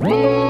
Whoa!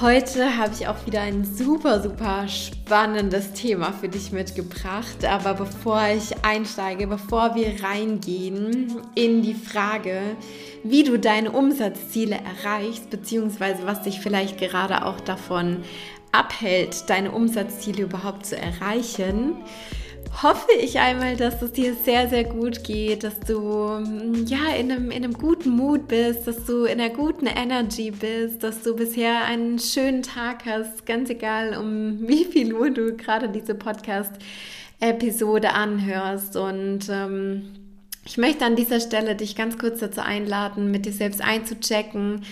Heute habe ich auch wieder ein super, super spannendes Thema für dich mitgebracht. Aber bevor ich einsteige, bevor wir reingehen in die Frage, wie du deine Umsatzziele erreichst, beziehungsweise was dich vielleicht gerade auch davon abhält, deine Umsatzziele überhaupt zu erreichen, hoffe ich einmal, dass es dir sehr, sehr gut geht, dass du mm, ja in einem, in einem guten Mut bist, dass du in einer guten Energy bist, dass du bisher einen schönen Tag hast, ganz egal um wie viel Uhr du gerade diese Podcast-Episode anhörst. Und ähm, ich möchte an dieser Stelle dich ganz kurz dazu einladen, mit dir selbst einzuchecken,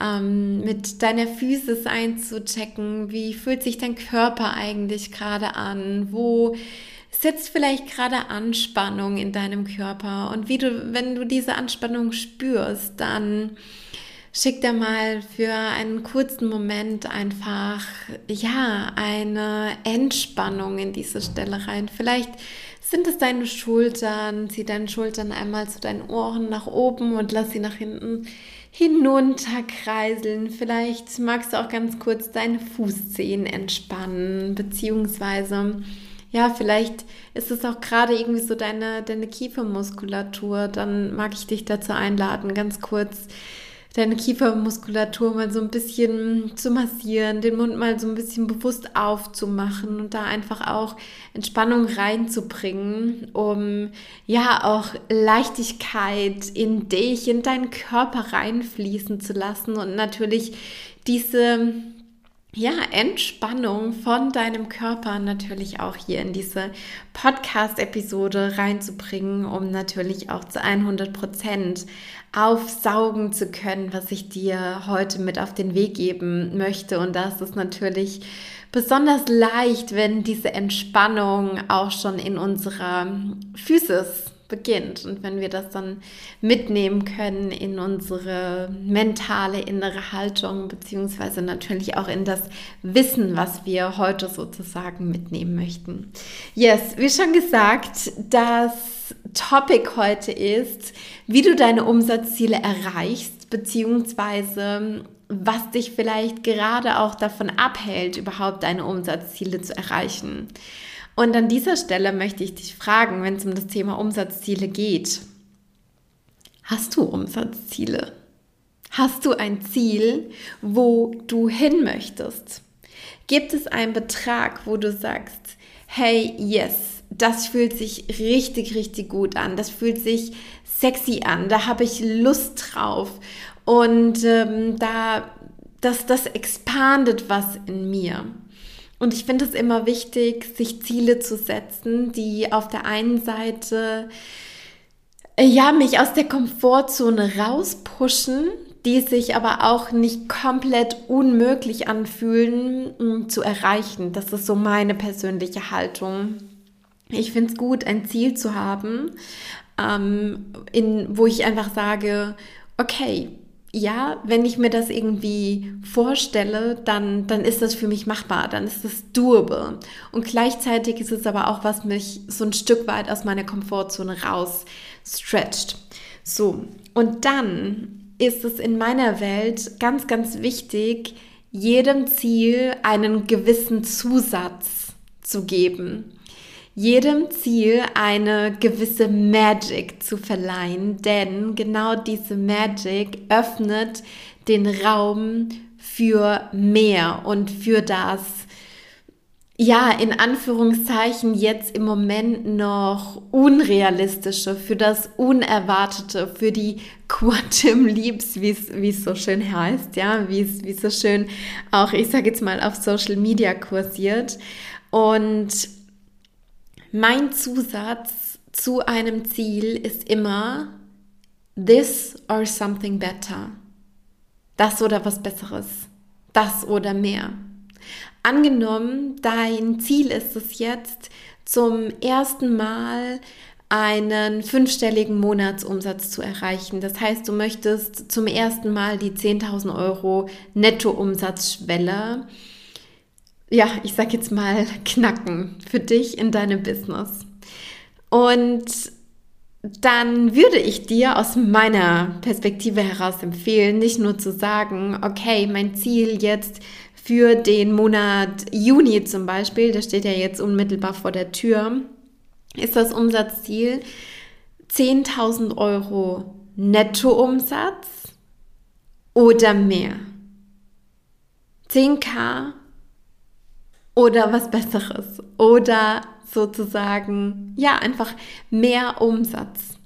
ähm, mit deiner Physis einzuchecken. Wie fühlt sich dein Körper eigentlich gerade an? Wo sitzt vielleicht gerade Anspannung in deinem Körper und wie du, wenn du diese Anspannung spürst, dann schick dir mal für einen kurzen Moment einfach, ja, eine Entspannung in diese Stelle rein. Vielleicht sind es deine Schultern, zieh deine Schultern einmal zu deinen Ohren nach oben und lass sie nach hinten hinunter kreiseln. Vielleicht magst du auch ganz kurz deine Fußzehen entspannen, beziehungsweise ja, vielleicht ist es auch gerade irgendwie so deine, deine Kiefermuskulatur. Dann mag ich dich dazu einladen, ganz kurz deine Kiefermuskulatur mal so ein bisschen zu massieren, den Mund mal so ein bisschen bewusst aufzumachen und da einfach auch Entspannung reinzubringen, um ja auch Leichtigkeit in dich, in deinen Körper reinfließen zu lassen und natürlich diese ja, Entspannung von deinem Körper natürlich auch hier in diese Podcast-Episode reinzubringen, um natürlich auch zu 100 Prozent aufsaugen zu können, was ich dir heute mit auf den Weg geben möchte. Und das ist natürlich besonders leicht, wenn diese Entspannung auch schon in unserer Physis beginnt. Und wenn wir das dann mitnehmen können in unsere mentale innere Haltung, beziehungsweise natürlich auch in das Wissen, was wir heute sozusagen mitnehmen möchten. Yes, wie schon gesagt, das Topic heute ist, wie du deine Umsatzziele erreichst, beziehungsweise was dich vielleicht gerade auch davon abhält, überhaupt deine Umsatzziele zu erreichen. Und an dieser Stelle möchte ich dich fragen, wenn es um das Thema Umsatzziele geht. Hast du Umsatzziele? Hast du ein Ziel, wo du hin möchtest? Gibt es einen Betrag, wo du sagst, hey, yes, das fühlt sich richtig, richtig gut an, das fühlt sich sexy an, da habe ich Lust drauf und ähm, da, das, das expandet was in mir. Und ich finde es immer wichtig, sich Ziele zu setzen, die auf der einen Seite äh, ja mich aus der Komfortzone rauspushen, die sich aber auch nicht komplett unmöglich anfühlen mm, zu erreichen. Das ist so meine persönliche Haltung. Ich finde es gut, ein Ziel zu haben, ähm, in, wo ich einfach sage, okay, ja, wenn ich mir das irgendwie vorstelle, dann, dann ist das für mich machbar, dann ist das doable. Und gleichzeitig ist es aber auch, was mich so ein Stück weit aus meiner Komfortzone raus stretcht. So, und dann ist es in meiner Welt ganz, ganz wichtig, jedem Ziel einen gewissen Zusatz zu geben jedem Ziel eine gewisse Magic zu verleihen, denn genau diese Magic öffnet den Raum für mehr und für das, ja, in Anführungszeichen jetzt im Moment noch unrealistische, für das Unerwartete, für die Quantum Leaps, wie es so schön heißt, ja, wie es so schön auch, ich sage jetzt mal, auf Social Media kursiert. Und Mein Zusatz zu einem Ziel ist immer this or something better. Das oder was Besseres. Das oder mehr. Angenommen, dein Ziel ist es jetzt, zum ersten Mal einen fünfstelligen Monatsumsatz zu erreichen. Das heißt, du möchtest zum ersten Mal die 10.000 Euro Nettoumsatzschwelle, ja, ich sag jetzt mal, knacken für dich in deinem Business. Und dann würde ich dir aus meiner Perspektive heraus empfehlen, nicht nur zu sagen, okay, mein Ziel jetzt für den Monat Juni zum Beispiel, der steht ja jetzt unmittelbar vor der Tür, ist das Umsatzziel 10.000 Euro Nettoumsatz oder mehr. 10k oder was Besseres oder sozusagen, ja, einfach mehr Umsatz.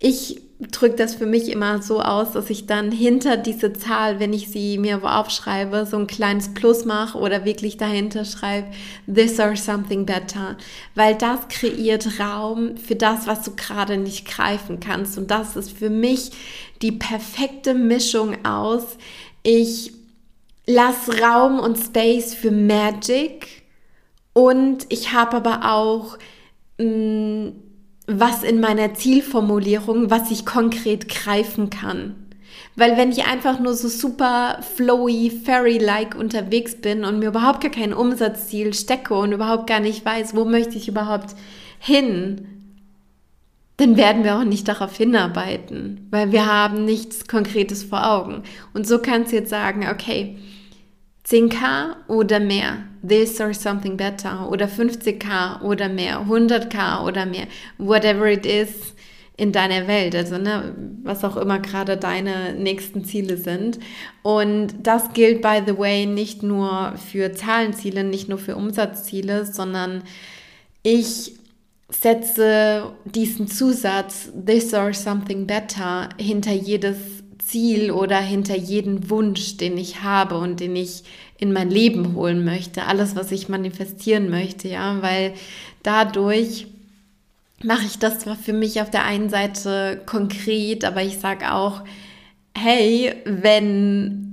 Ich drücke das für mich immer so aus, dass ich dann hinter diese Zahl, wenn ich sie mir aufschreibe, so ein kleines Plus mache oder wirklich dahinter schreibe, this or something better. Weil das kreiert Raum für das, was du gerade nicht greifen kannst. Und das ist für mich die perfekte Mischung aus. Ich lasse Raum und Space für Magic und ich habe aber auch mh, mm, was in meiner Zielformulierung, was ich konkret greifen kann. Weil wenn ich einfach nur so super flowy, fairy-like unterwegs bin und mir überhaupt gar kein Umsatzziel stecke und überhaupt gar nicht weiß, wo möchte ich überhaupt hin, dann werden wir auch nicht darauf hinarbeiten, weil wir haben nichts Konkretes vor Augen. Und so kannst du jetzt sagen, okay, 10k oder mehr, this or something better. Oder 50k oder mehr, 100k oder mehr, whatever it is in deiner Welt, also ne, was auch immer gerade deine nächsten Ziele sind. Und das gilt, by the way, nicht nur für Zahlenziele, nicht nur für Umsatzziele, sondern ich setze diesen Zusatz, this or something better, hinter jedes Ziel oder hinter jeden Wunsch, den ich habe und den ich in mein Leben holen möchte, alles, was ich manifestieren möchte, ja, weil dadurch mache ich das zwar für mich auf der einen Seite konkret, aber ich sage auch, hey, wenn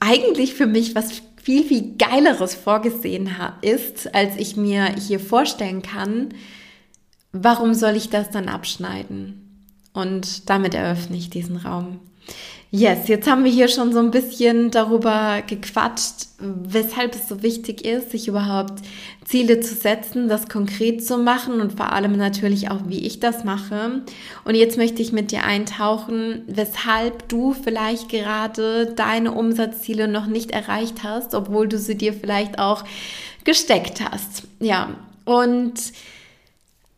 eigentlich für mich was viel, viel geileres vorgesehen ist, als ich mir hier vorstellen kann, warum soll ich das dann abschneiden? Und damit eröffne ich diesen Raum. Yes, jetzt haben wir hier schon so ein bisschen darüber gequatscht, weshalb es so wichtig ist, sich überhaupt Ziele zu setzen, das konkret zu machen und vor allem natürlich auch, wie ich das mache. Und jetzt möchte ich mit dir eintauchen, weshalb du vielleicht gerade deine Umsatzziele noch nicht erreicht hast, obwohl du sie dir vielleicht auch gesteckt hast. Ja, und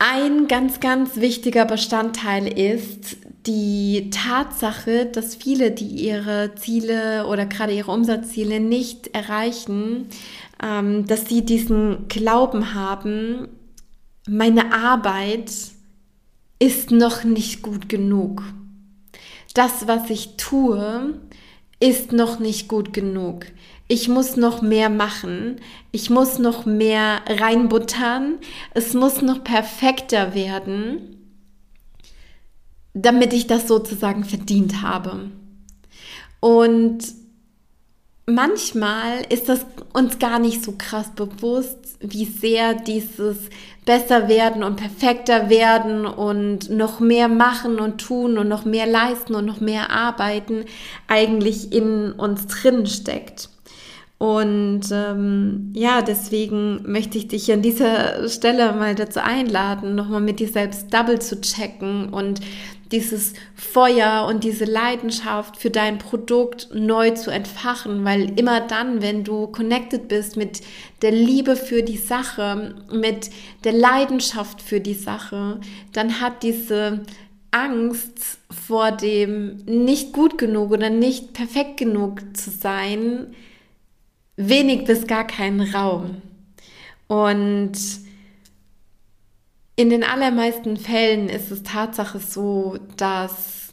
ein ganz, ganz wichtiger Bestandteil ist die Tatsache, dass viele, die ihre Ziele oder gerade ihre Umsatzziele nicht erreichen, ähm, dass sie diesen Glauben haben, meine Arbeit ist noch nicht gut genug. Das, was ich tue, ist noch nicht gut genug. Ich muss noch mehr machen, ich muss noch mehr reinbuttern, es muss noch perfekter werden, damit ich das sozusagen verdient habe. Und manchmal ist das uns gar nicht so krass bewusst, wie sehr dieses besser werden und perfekter werden und noch mehr machen und tun und noch mehr leisten und noch mehr arbeiten eigentlich in uns drin steckt. Und ähm, ja, deswegen möchte ich dich an dieser Stelle mal dazu einladen, nochmal mit dir selbst double zu checken und dieses Feuer und diese Leidenschaft für dein Produkt neu zu entfachen, weil immer dann, wenn du connected bist mit der Liebe für die Sache, mit der Leidenschaft für die Sache, dann hat diese Angst vor dem nicht gut genug oder nicht perfekt genug zu sein, wenig bis gar keinen Raum. Und in den allermeisten Fällen ist es Tatsache so, dass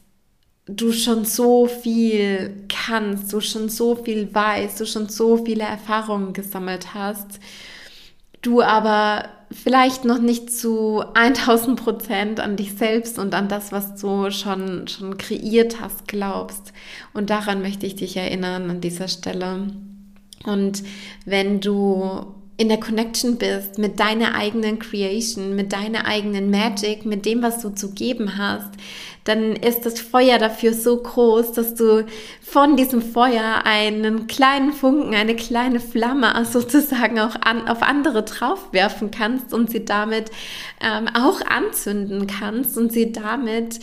du schon so viel kannst, du schon so viel weißt, du schon so viele Erfahrungen gesammelt hast, du aber vielleicht noch nicht zu 1000 Prozent an dich selbst und an das, was du schon, schon kreiert hast, glaubst. Und daran möchte ich dich erinnern an dieser Stelle. Und wenn du in der Connection bist mit deiner eigenen Creation, mit deiner eigenen Magic, mit dem, was du zu geben hast, dann ist das Feuer dafür so groß, dass du von diesem Feuer einen kleinen Funken, eine kleine Flamme sozusagen auch an, auf andere draufwerfen kannst und sie damit ähm, auch anzünden kannst und sie damit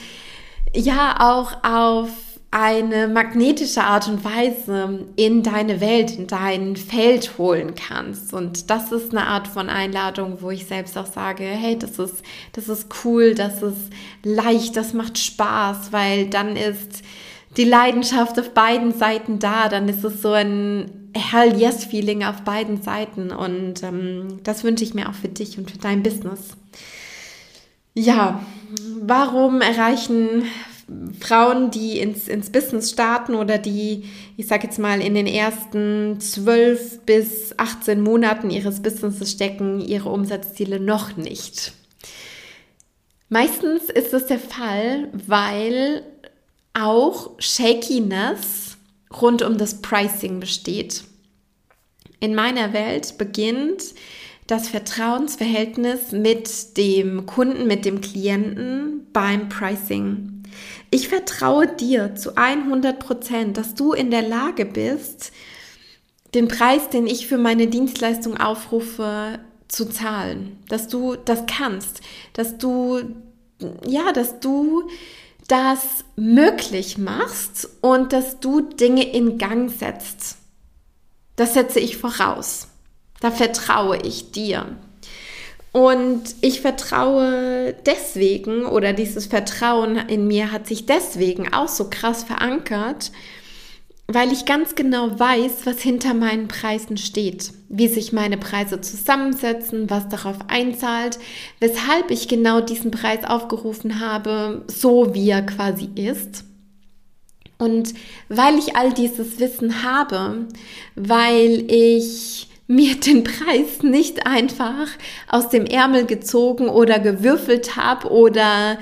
ja auch auf eine magnetische Art und Weise in deine Welt, in dein Feld holen kannst. Und das ist eine Art von Einladung, wo ich selbst auch sage, hey, das ist, das ist cool, das ist leicht, das macht Spaß, weil dann ist die Leidenschaft auf beiden Seiten da, dann ist es so ein Hell Yes Feeling auf beiden Seiten und ähm, das wünsche ich mir auch für dich und für dein Business. Ja, warum erreichen Frauen, die ins, ins Business starten oder die, ich sage jetzt mal, in den ersten 12 bis 18 Monaten ihres Businesses stecken, ihre Umsatzziele noch nicht. Meistens ist das der Fall, weil auch Shakiness rund um das Pricing besteht. In meiner Welt beginnt das Vertrauensverhältnis mit dem Kunden, mit dem Klienten beim Pricing. Ich vertraue dir zu 100 Prozent, dass du in der Lage bist, den Preis, den ich für meine Dienstleistung aufrufe, zu zahlen. Dass du das kannst, dass du, ja, dass du das möglich machst und dass du Dinge in Gang setzt. Das setze ich voraus. Da vertraue ich dir. Und ich vertraue deswegen oder dieses Vertrauen in mir hat sich deswegen auch so krass verankert, weil ich ganz genau weiß, was hinter meinen Preisen steht, wie sich meine Preise zusammensetzen, was darauf einzahlt, weshalb ich genau diesen Preis aufgerufen habe, so wie er quasi ist. Und weil ich all dieses Wissen habe, weil ich mir den Preis nicht einfach aus dem Ärmel gezogen oder gewürfelt habe oder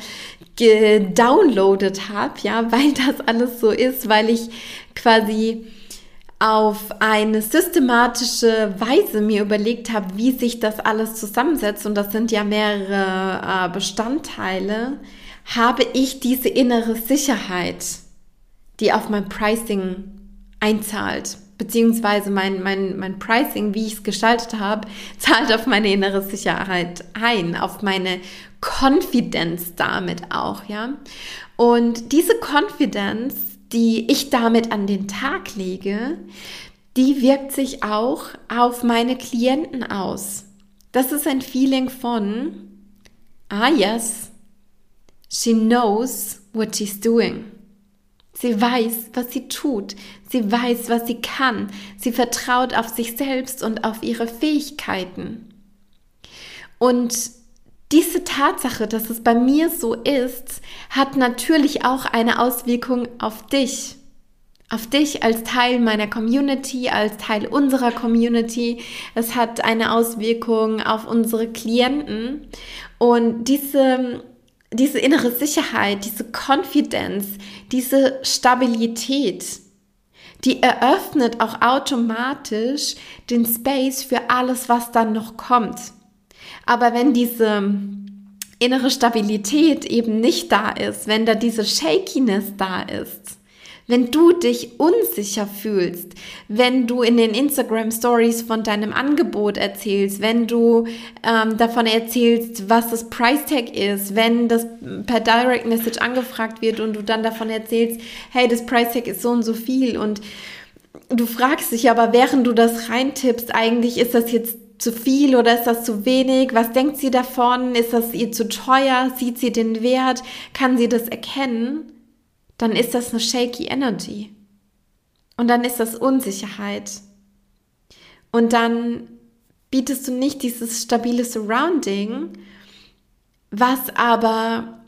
gedownloadet habe, ja, weil das alles so ist, weil ich quasi auf eine systematische Weise mir überlegt habe, wie sich das alles zusammensetzt, und das sind ja mehrere äh, Bestandteile, habe ich diese innere Sicherheit, die auf mein Pricing einzahlt beziehungsweise mein, mein, mein Pricing, wie ich es gestaltet habe, zahlt auf meine innere Sicherheit ein, auf meine Confidence damit auch, ja. Und diese Confidence, die ich damit an den Tag lege, die wirkt sich auch auf meine Klienten aus. Das ist ein Feeling von, ah yes, she knows what she's doing. Sie weiß, was sie tut. Sie weiß, was sie kann. Sie vertraut auf sich selbst und auf ihre Fähigkeiten. Und diese Tatsache, dass es bei mir so ist, hat natürlich auch eine Auswirkung auf dich. Auf dich als Teil meiner Community, als Teil unserer Community. Es hat eine Auswirkung auf unsere Klienten. Und diese diese innere Sicherheit, diese Confidence, diese Stabilität, die eröffnet auch automatisch den Space für alles, was dann noch kommt. Aber wenn diese innere Stabilität eben nicht da ist, wenn da diese Shakiness da ist, wenn du dich unsicher fühlst, wenn du in den Instagram Stories von deinem Angebot erzählst, wenn du ähm, davon erzählst, was das Price Tag ist, wenn das per Direct Message angefragt wird und du dann davon erzählst, hey, das Price Tag ist so und so viel und du fragst dich aber, während du das reintippst, eigentlich ist das jetzt zu viel oder ist das zu wenig? Was denkt sie davon? Ist das ihr zu teuer? Sieht sie den Wert? Kann sie das erkennen? Dann ist das eine shaky Energy. Und dann ist das Unsicherheit. Und dann bietest du nicht dieses stabile Surrounding, was aber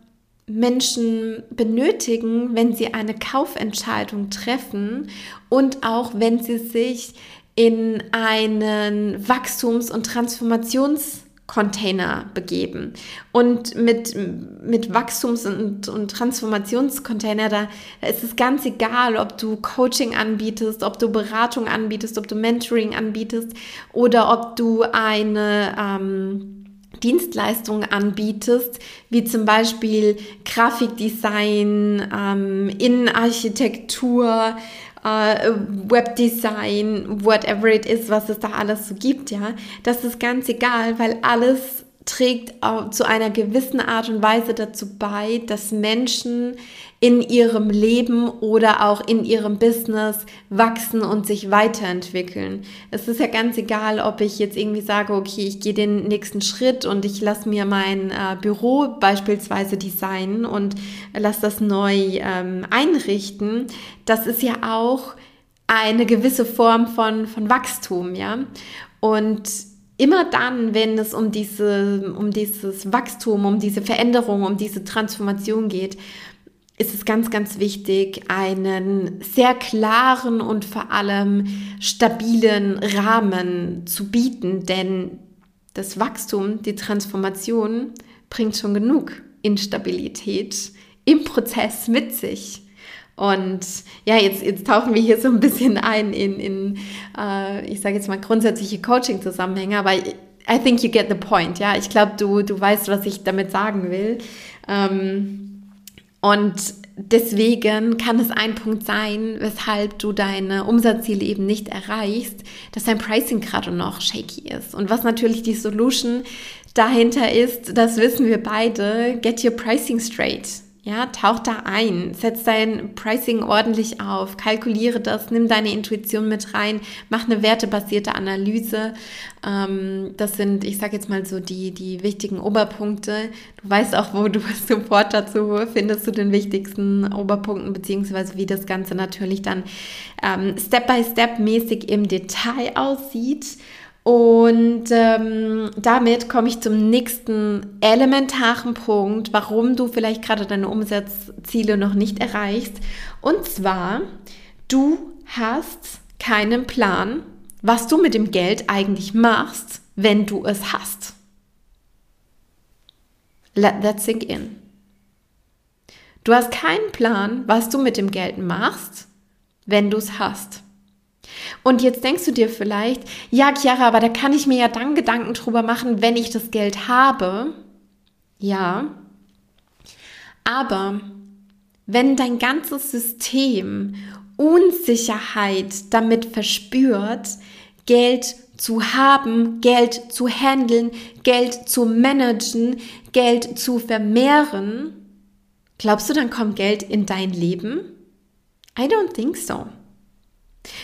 Menschen benötigen, wenn sie eine Kaufentscheidung treffen und auch wenn sie sich in einen Wachstums- und Transformations- Container begeben. Und mit, mit Wachstums- und, und Transformationscontainer, da, da ist es ganz egal, ob du Coaching anbietest, ob du Beratung anbietest, ob du Mentoring anbietest oder ob du eine ähm, Dienstleistung anbietest, wie zum Beispiel Grafikdesign, ähm, Innenarchitektur, äh, Webdesign, whatever it is, was es da alles so gibt, ja, das ist ganz egal, weil alles trägt zu einer gewissen Art und Weise dazu bei, dass Menschen in ihrem Leben oder auch in ihrem Business wachsen und sich weiterentwickeln. Es ist ja ganz egal, ob ich jetzt irgendwie sage, okay, ich gehe den nächsten Schritt und ich lasse mir mein äh, Büro beispielsweise designen und lasse das neu ähm, einrichten. Das ist ja auch eine gewisse Form von, von Wachstum, ja. Und immer dann, wenn es um, diese, um dieses Wachstum, um diese Veränderung, um diese Transformation geht, ist es ganz, ganz wichtig, einen sehr klaren und vor allem stabilen Rahmen zu bieten, denn das Wachstum, die Transformation bringt schon genug Instabilität im Prozess mit sich. Und ja, jetzt, jetzt tauchen wir hier so ein bisschen ein in, in äh, ich sage jetzt mal, grundsätzliche Coaching-Zusammenhänge, aber I think you get the point, ja. Ich glaube, du, du weißt, was ich damit sagen will. Ähm, und deswegen kann es ein Punkt sein, weshalb du deine Umsatzziele eben nicht erreichst, dass dein Pricing gerade noch shaky ist. Und was natürlich die Solution dahinter ist, das wissen wir beide, get your pricing straight. Ja, tauch da ein, setz dein Pricing ordentlich auf, kalkuliere das, nimm deine Intuition mit rein, mach eine wertebasierte Analyse. Ähm, das sind, ich sage jetzt mal so die, die wichtigen Oberpunkte. Du weißt auch, wo du Support dazu findest, zu den wichtigsten Oberpunkten, beziehungsweise wie das Ganze natürlich dann ähm, Step-by-Step mäßig im Detail aussieht. Und ähm, damit komme ich zum nächsten elementaren Punkt, warum du vielleicht gerade deine Umsatzziele noch nicht erreichst. Und zwar, du hast keinen Plan, was du mit dem Geld eigentlich machst, wenn du es hast. Let that sink in. Du hast keinen Plan, was du mit dem Geld machst, wenn du es hast. Und jetzt denkst du dir vielleicht, ja, Chiara, aber da kann ich mir ja dann Gedanken drüber machen, wenn ich das Geld habe. Ja. Aber wenn dein ganzes System Unsicherheit damit verspürt, Geld zu haben, Geld zu handeln, Geld zu managen, Geld zu vermehren, glaubst du, dann kommt Geld in dein Leben? I don't think so.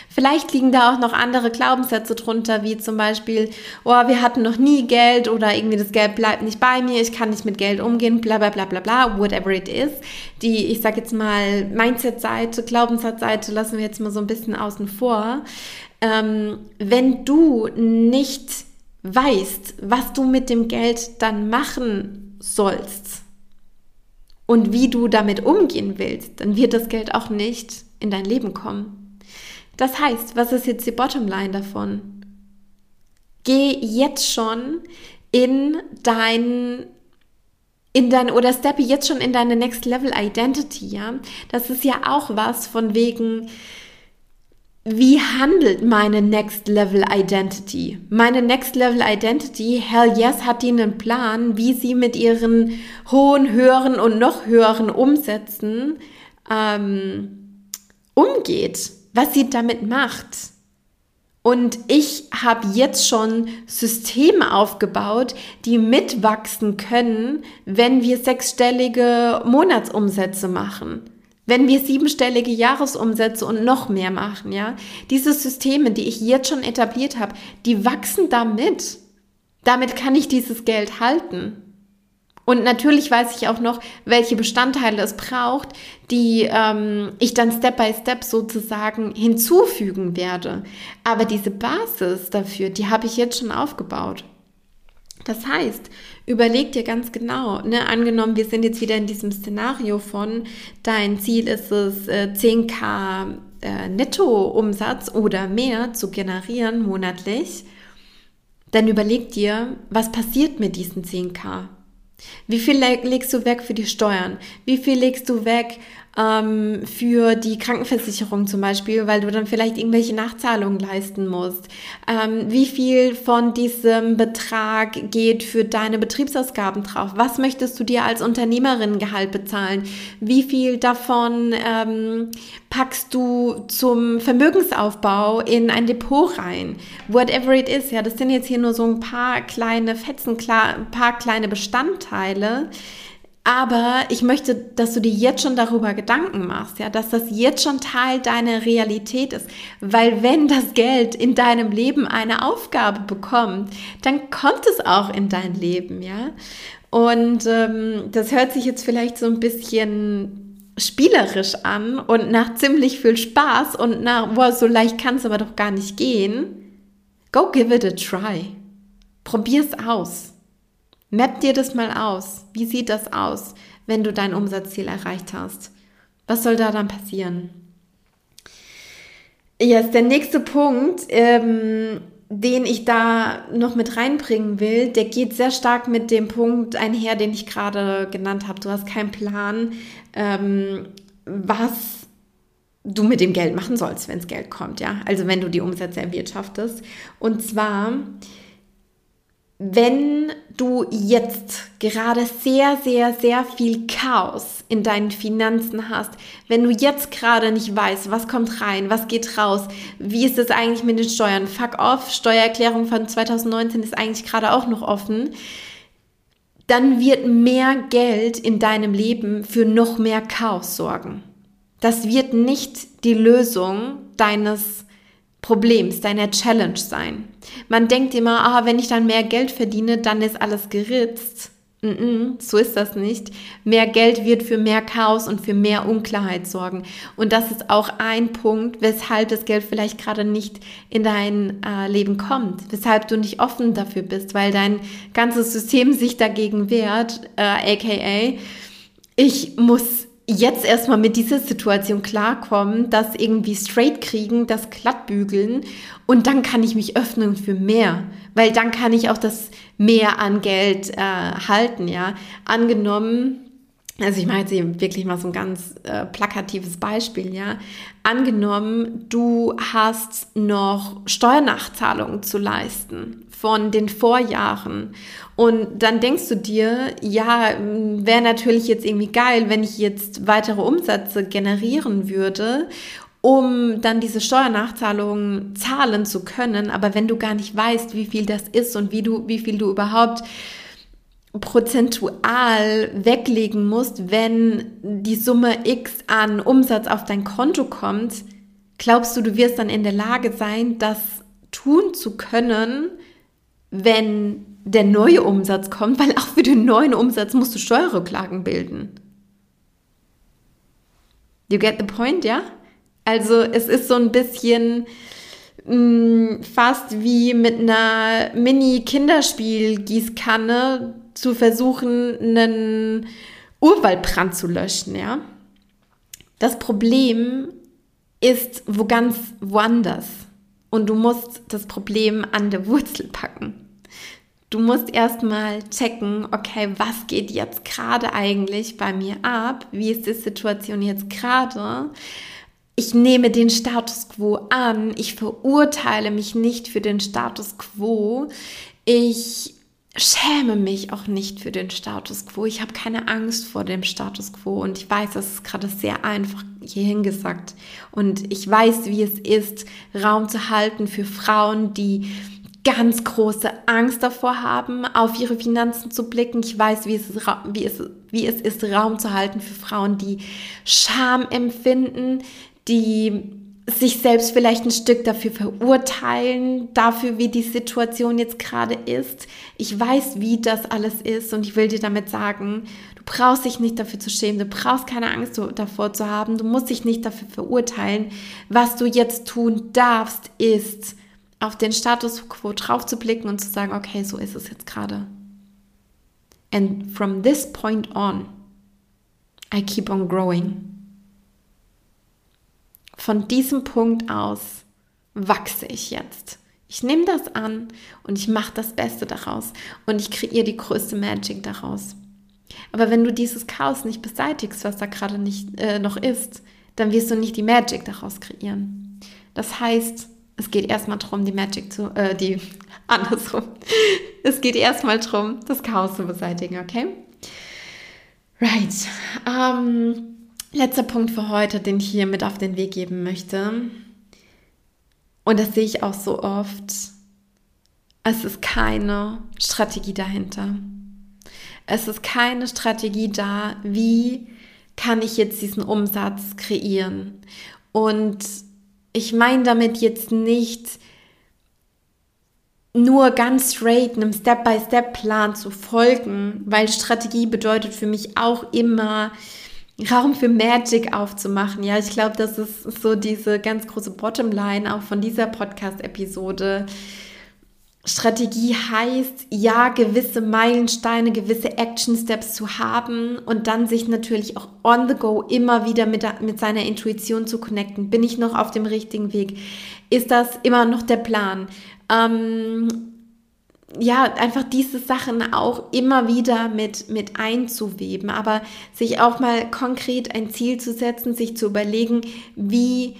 Vielleicht liegen da auch noch andere Glaubenssätze drunter, wie zum Beispiel, oh, wir hatten noch nie Geld oder irgendwie das Geld bleibt nicht bei mir, ich kann nicht mit Geld umgehen, bla bla bla bla bla, whatever it is. Die, ich sag jetzt mal, Mindset-Seite, Glaubenssatzseite lassen wir jetzt mal so ein bisschen außen vor. Ähm, wenn du nicht weißt, was du mit dem Geld dann machen sollst und wie du damit umgehen willst, dann wird das Geld auch nicht in dein Leben kommen. Das heißt, was ist jetzt die Bottomline davon? Geh jetzt schon in dein in dein oder steppe jetzt schon in deine Next Level Identity, ja? Das ist ja auch was von wegen wie handelt meine Next Level Identity? Meine Next Level Identity, hell yes, hat die einen Plan, wie sie mit ihren hohen, höheren und noch höheren Umsätzen ähm, umgeht was sie damit macht. Und ich habe jetzt schon Systeme aufgebaut, die mitwachsen können, wenn wir sechsstellige Monatsumsätze machen. Wenn wir siebenstellige Jahresumsätze und noch mehr machen, ja. Diese Systeme, die ich jetzt schon etabliert habe, die wachsen damit. Damit kann ich dieses Geld halten. Und natürlich weiß ich auch noch, welche Bestandteile es braucht, die ähm, ich dann Step by Step sozusagen hinzufügen werde. Aber diese Basis dafür, die habe ich jetzt schon aufgebaut. Das heißt, überleg dir ganz genau, ne, angenommen, wir sind jetzt wieder in diesem Szenario von, dein Ziel ist es, 10k äh, Nettoumsatz oder mehr zu generieren monatlich, dann überleg dir, was passiert mit diesen 10k? Wie viel legst du weg für die Steuern? Wie viel legst du weg ähm, für die Krankenversicherung zum Beispiel, weil du dann vielleicht irgendwelche Nachzahlungen leisten musst? Ähm, wie viel von diesem Betrag geht für deine Betriebsausgaben drauf? Was möchtest du dir als Unternehmerin Gehalt bezahlen? Wie viel davon ähm, packst du zum Vermögensaufbau in ein Depot rein? Whatever it is, ja, das sind jetzt hier nur so ein paar kleine Fetzen, ein paar kleine Bestandteile aber ich möchte, dass du dir jetzt schon darüber Gedanken machst, ja, dass das jetzt schon Teil deiner Realität ist. Weil wenn das Geld in deinem Leben eine Aufgabe bekommt, dann kommt es auch in dein Leben, ja. Und ähm, das hört sich jetzt vielleicht so ein bisschen spielerisch an und nach ziemlich viel Spaß und nach, boah, so leicht kann es aber doch gar nicht gehen. Go give it a try. Probier's aus. Map dir das mal aus. Wie sieht das aus, wenn du dein Umsatzziel erreicht hast? Was soll da dann passieren? Jetzt der nächste Punkt, ähm, den ich da noch mit reinbringen will, der geht sehr stark mit dem Punkt einher, den ich gerade genannt habe. Du hast keinen Plan, ähm, was du mit dem Geld machen sollst, wenn es Geld kommt, ja. Also wenn du die Umsätze erwirtschaftest. Und zwar wenn du jetzt gerade sehr, sehr, sehr viel Chaos in deinen Finanzen hast, wenn du jetzt gerade nicht weißt, was kommt rein, was geht raus, wie ist es eigentlich mit den Steuern, fuck off, Steuererklärung von 2019 ist eigentlich gerade auch noch offen, dann wird mehr Geld in deinem Leben für noch mehr Chaos sorgen. Das wird nicht die Lösung deines Problems, deiner Challenge sein. Man denkt immer, ah, wenn ich dann mehr Geld verdiene, dann ist alles geritzt. Mm -mm, so ist das nicht. Mehr Geld wird für mehr Chaos und für mehr Unklarheit sorgen. Und das ist auch ein Punkt, weshalb das Geld vielleicht gerade nicht in dein äh, Leben kommt, weshalb du nicht offen dafür bist, weil dein ganzes System sich dagegen wehrt, äh, aka ich muss jetzt erstmal mit dieser Situation klarkommen, das irgendwie straight kriegen, das glatt bügeln und dann kann ich mich öffnen für mehr, weil dann kann ich auch das mehr an Geld äh, halten, ja. Angenommen, also ich mache jetzt hier wirklich mal so ein ganz äh, plakatives Beispiel, ja. Angenommen, du hast noch Steuernachzahlungen zu leisten von den Vorjahren. Und dann denkst du dir, ja, wäre natürlich jetzt irgendwie geil, wenn ich jetzt weitere Umsätze generieren würde, um dann diese Steuernachzahlungen zahlen zu können. Aber wenn du gar nicht weißt, wie viel das ist und wie du, wie viel du überhaupt prozentual weglegen musst, wenn die Summe X an Umsatz auf dein Konto kommt, glaubst du, du wirst dann in der Lage sein, das tun zu können, wenn der neue Umsatz kommt, weil auch für den neuen Umsatz musst du Steuerrücklagen bilden. You get the point, ja? Also es ist so ein bisschen mh, mm, fast wie mit einer Mini-Kinderspiel-Gießkanne zu versuchen, einen Urwaldbrand zu löschen, ja? Das Problem ist wo ganz woanders und du musst das Problem an der Wurzel packen. Du musst erstmal checken, okay, was geht jetzt gerade eigentlich bei mir ab? Wie ist die Situation jetzt gerade? Ich nehme den Status quo an. Ich verurteile mich nicht für den Status quo. Ich schäme mich auch nicht für den Status quo. Ich habe keine Angst vor dem Status quo und ich weiß, das ist gerade sehr einfach hierhin gesagt. Und ich weiß, wie es ist, Raum zu halten für Frauen, die ganz große Angst davor haben, auf ihre Finanzen zu blicken. Ich weiß, wie es, ist, wie es, wie es ist, Raum zu halten für Frauen, die Scham empfinden, die sich selbst vielleicht ein Stück dafür verurteilen, dafür, wie die Situation jetzt gerade ist. Ich weiß, wie das alles ist und ich will dir damit sagen, du brauchst dich nicht dafür zu schämen, du brauchst keine Angst davor zu haben, du musst dich nicht dafür verurteilen. Was du jetzt tun darfst, ist, auf den Status quo drauf zu blicken und zu sagen, okay, so ist es jetzt gerade. And from this point on, I keep on growing von diesem Punkt aus wachse ich jetzt. Ich nehme das an und ich mache das Beste daraus und ich kreiere die größte Magic daraus. Aber wenn du dieses Chaos nicht beseitigst, was da gerade nicht äh, noch ist, dann wirst du nicht die Magic daraus kreieren. Das heißt, es geht erstmal darum, die Magic zu, äh, die, andersrum. Es geht erstmal darum, das Chaos zu beseitigen, okay? Right. Ähm, letzter Punkt für heute, den ich hier mit auf den Weg geben möchte. Und das sehe ich auch so oft. Es ist keine Strategie dahinter. Es ist keine Strategie da, wie kann ich jetzt diesen Umsatz kreieren. Und ich meine damit jetzt nicht nur ganz straight einem Step-by-Step-Plan zu folgen, weil Strategie bedeutet für mich auch immer, Raum für Magic aufzumachen. Ja, ich glaube, das ist so diese ganz große Bottomline auch von dieser Podcast-Episode. Strategie heißt, ja, gewisse Meilensteine, gewisse Action Steps zu haben und dann sich natürlich auch on the go immer wieder mit, mit seiner Intuition zu connecten. Bin ich noch auf dem richtigen Weg? Ist das immer noch der Plan? Ähm, ja, einfach diese Sachen auch immer wieder mit, mit einzuweben, aber sich auch mal konkret ein Ziel zu setzen, sich zu überlegen, wie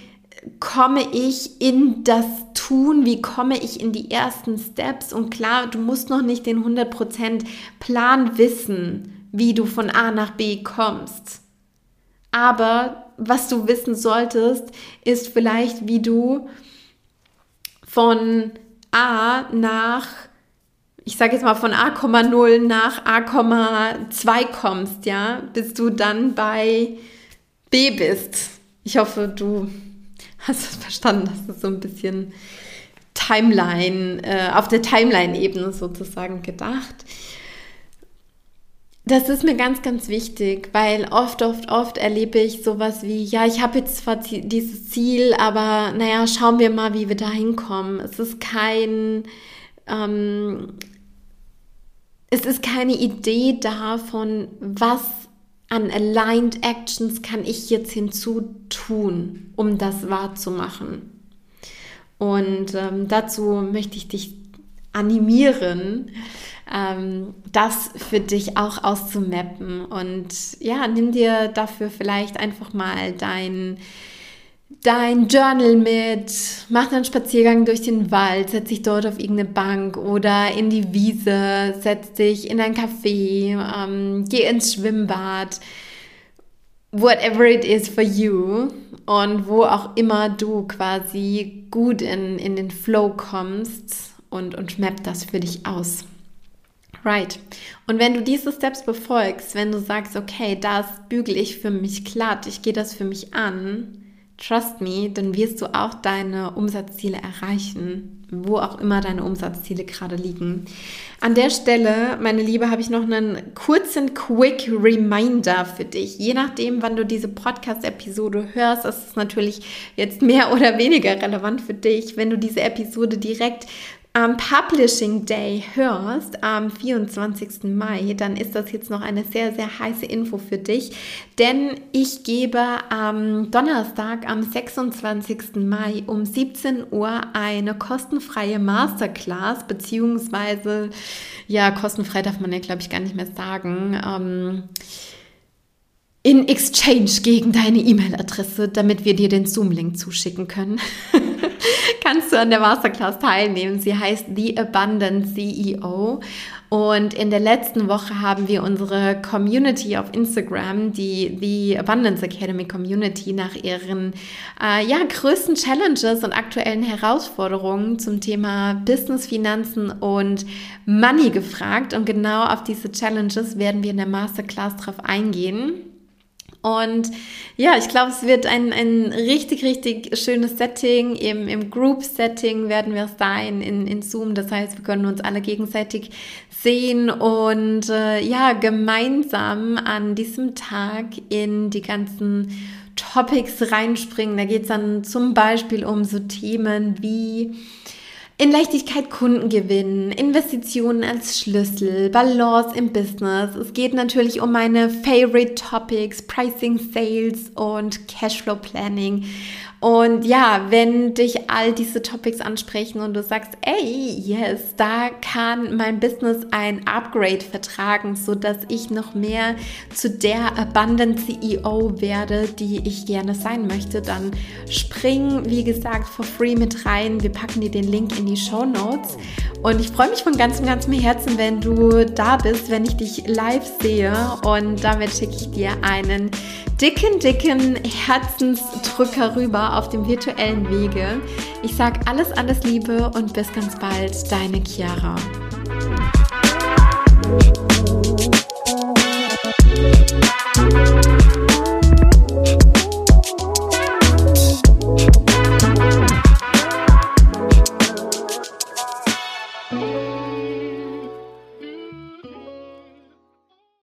komme ich in das Tun, wie komme ich in die ersten Steps und klar, du musst noch nicht den 100% Plan wissen, wie du von A nach B kommst. Aber was du wissen solltest, ist vielleicht, wie du von A nach, ich sage jetzt mal von A,0 nach A,2 kommst, ja, bis du dann bei B bist. Ich hoffe, du Hast du verstanden? Das ist so ein bisschen Timeline, äh, auf der Timeline-Ebene sozusagen gedacht. Das ist mir ganz, ganz wichtig, weil oft, oft, oft erlebe ich sowas wie, ja, ich habe jetzt zwar dieses Ziel, aber naja, schauen wir mal, wie wir da hinkommen. Es ist kein, ähm, es ist keine Idee davon, was an Aligned Actions kann ich jetzt hinzutun, um das wahrzumachen? Und ähm, dazu möchte ich dich animieren, ähm, das für dich auch auszumappen. Und ja, nimm dir dafür vielleicht einfach mal dein dein Journal mit, mach einen Spaziergang durch den Wald, setz dich dort auf irgendeine Bank oder in die Wiese, setz dich in ein Café, ähm, geh ins Schwimmbad, whatever it is for you und wo auch immer du quasi gut in, in den Flow kommst und, und map das für dich aus. Right. Und wenn du diese Steps befolgst, wenn du sagst, okay, das bügel ich für mich glatt, ich gehe das für mich an, trust me, dann wirst du auch deine Umsatzziele erreichen, wo auch immer deine Umsatzziele gerade liegen. An der Stelle, meine Liebe, habe ich noch einen kurzen Quick Reminder für dich. Je nachdem, wann du diese Podcast-Episode hörst, ist es natürlich jetzt mehr oder weniger relevant für dich. Wenn du diese Episode direkt am Publishing Day hörst, am 24. Mai, dann ist das jetzt noch eine sehr, sehr heiße Info für dich. Denn ich gebe am Donnerstag, am 26. Mai um 17 Uhr eine kostenfreie Masterclass, beziehungsweise, ja, kostenfrei darf man ja, glaube ich, gar nicht mehr sagen. Ähm, in Exchange gegen deine E-Mail-Adresse, damit wir dir den Zoom-Link zuschicken können. Kannst du an der Masterclass teilnehmen. Sie heißt The Abundant CEO. Und in der letzten Woche haben wir unsere Community auf Instagram, die The Abundance Academy Community, nach ihren äh, ja, größten Challenges und aktuellen Herausforderungen zum Thema Business, Finanzen und Money gefragt. Und genau auf diese Challenges werden wir in der Masterclass drauf eingehen. Und ja, ich glaube, es wird ein, ein richtig, richtig schönes Setting. Im, im Group-Setting werden wir sein in, in Zoom. Das heißt, wir können uns alle gegenseitig sehen und äh, ja, gemeinsam an diesem Tag in die ganzen Topics reinspringen. Da geht es dann zum Beispiel um so Themen wie In Leichtigkeit Kunden gewinnen, Investitionen als Schlüssel, Balance im Business. Es geht natürlich um meine Favorite Topics, Pricing, Sales und Cashflow Planning. Und ja, wenn dich all diese Topics ansprechen und du sagst, ey, yes, da kann mein Business ein Upgrade vertragen, so dass ich noch mehr zu der Abundant CEO werde, die ich gerne sein möchte, dann spring, wie gesagt, for free mit rein. Wir packen dir den Link in die Show Notes. Und ich freue mich von ganzem, ganzem Herzen, wenn du da bist, wenn ich dich live sehe. Und damit schicke ich dir einen dicken, dicken Herzensdrücker rüber auf dem virtuellen Wege. Ich sage alles, alles Liebe und bis ganz bald, deine Chiara. Thank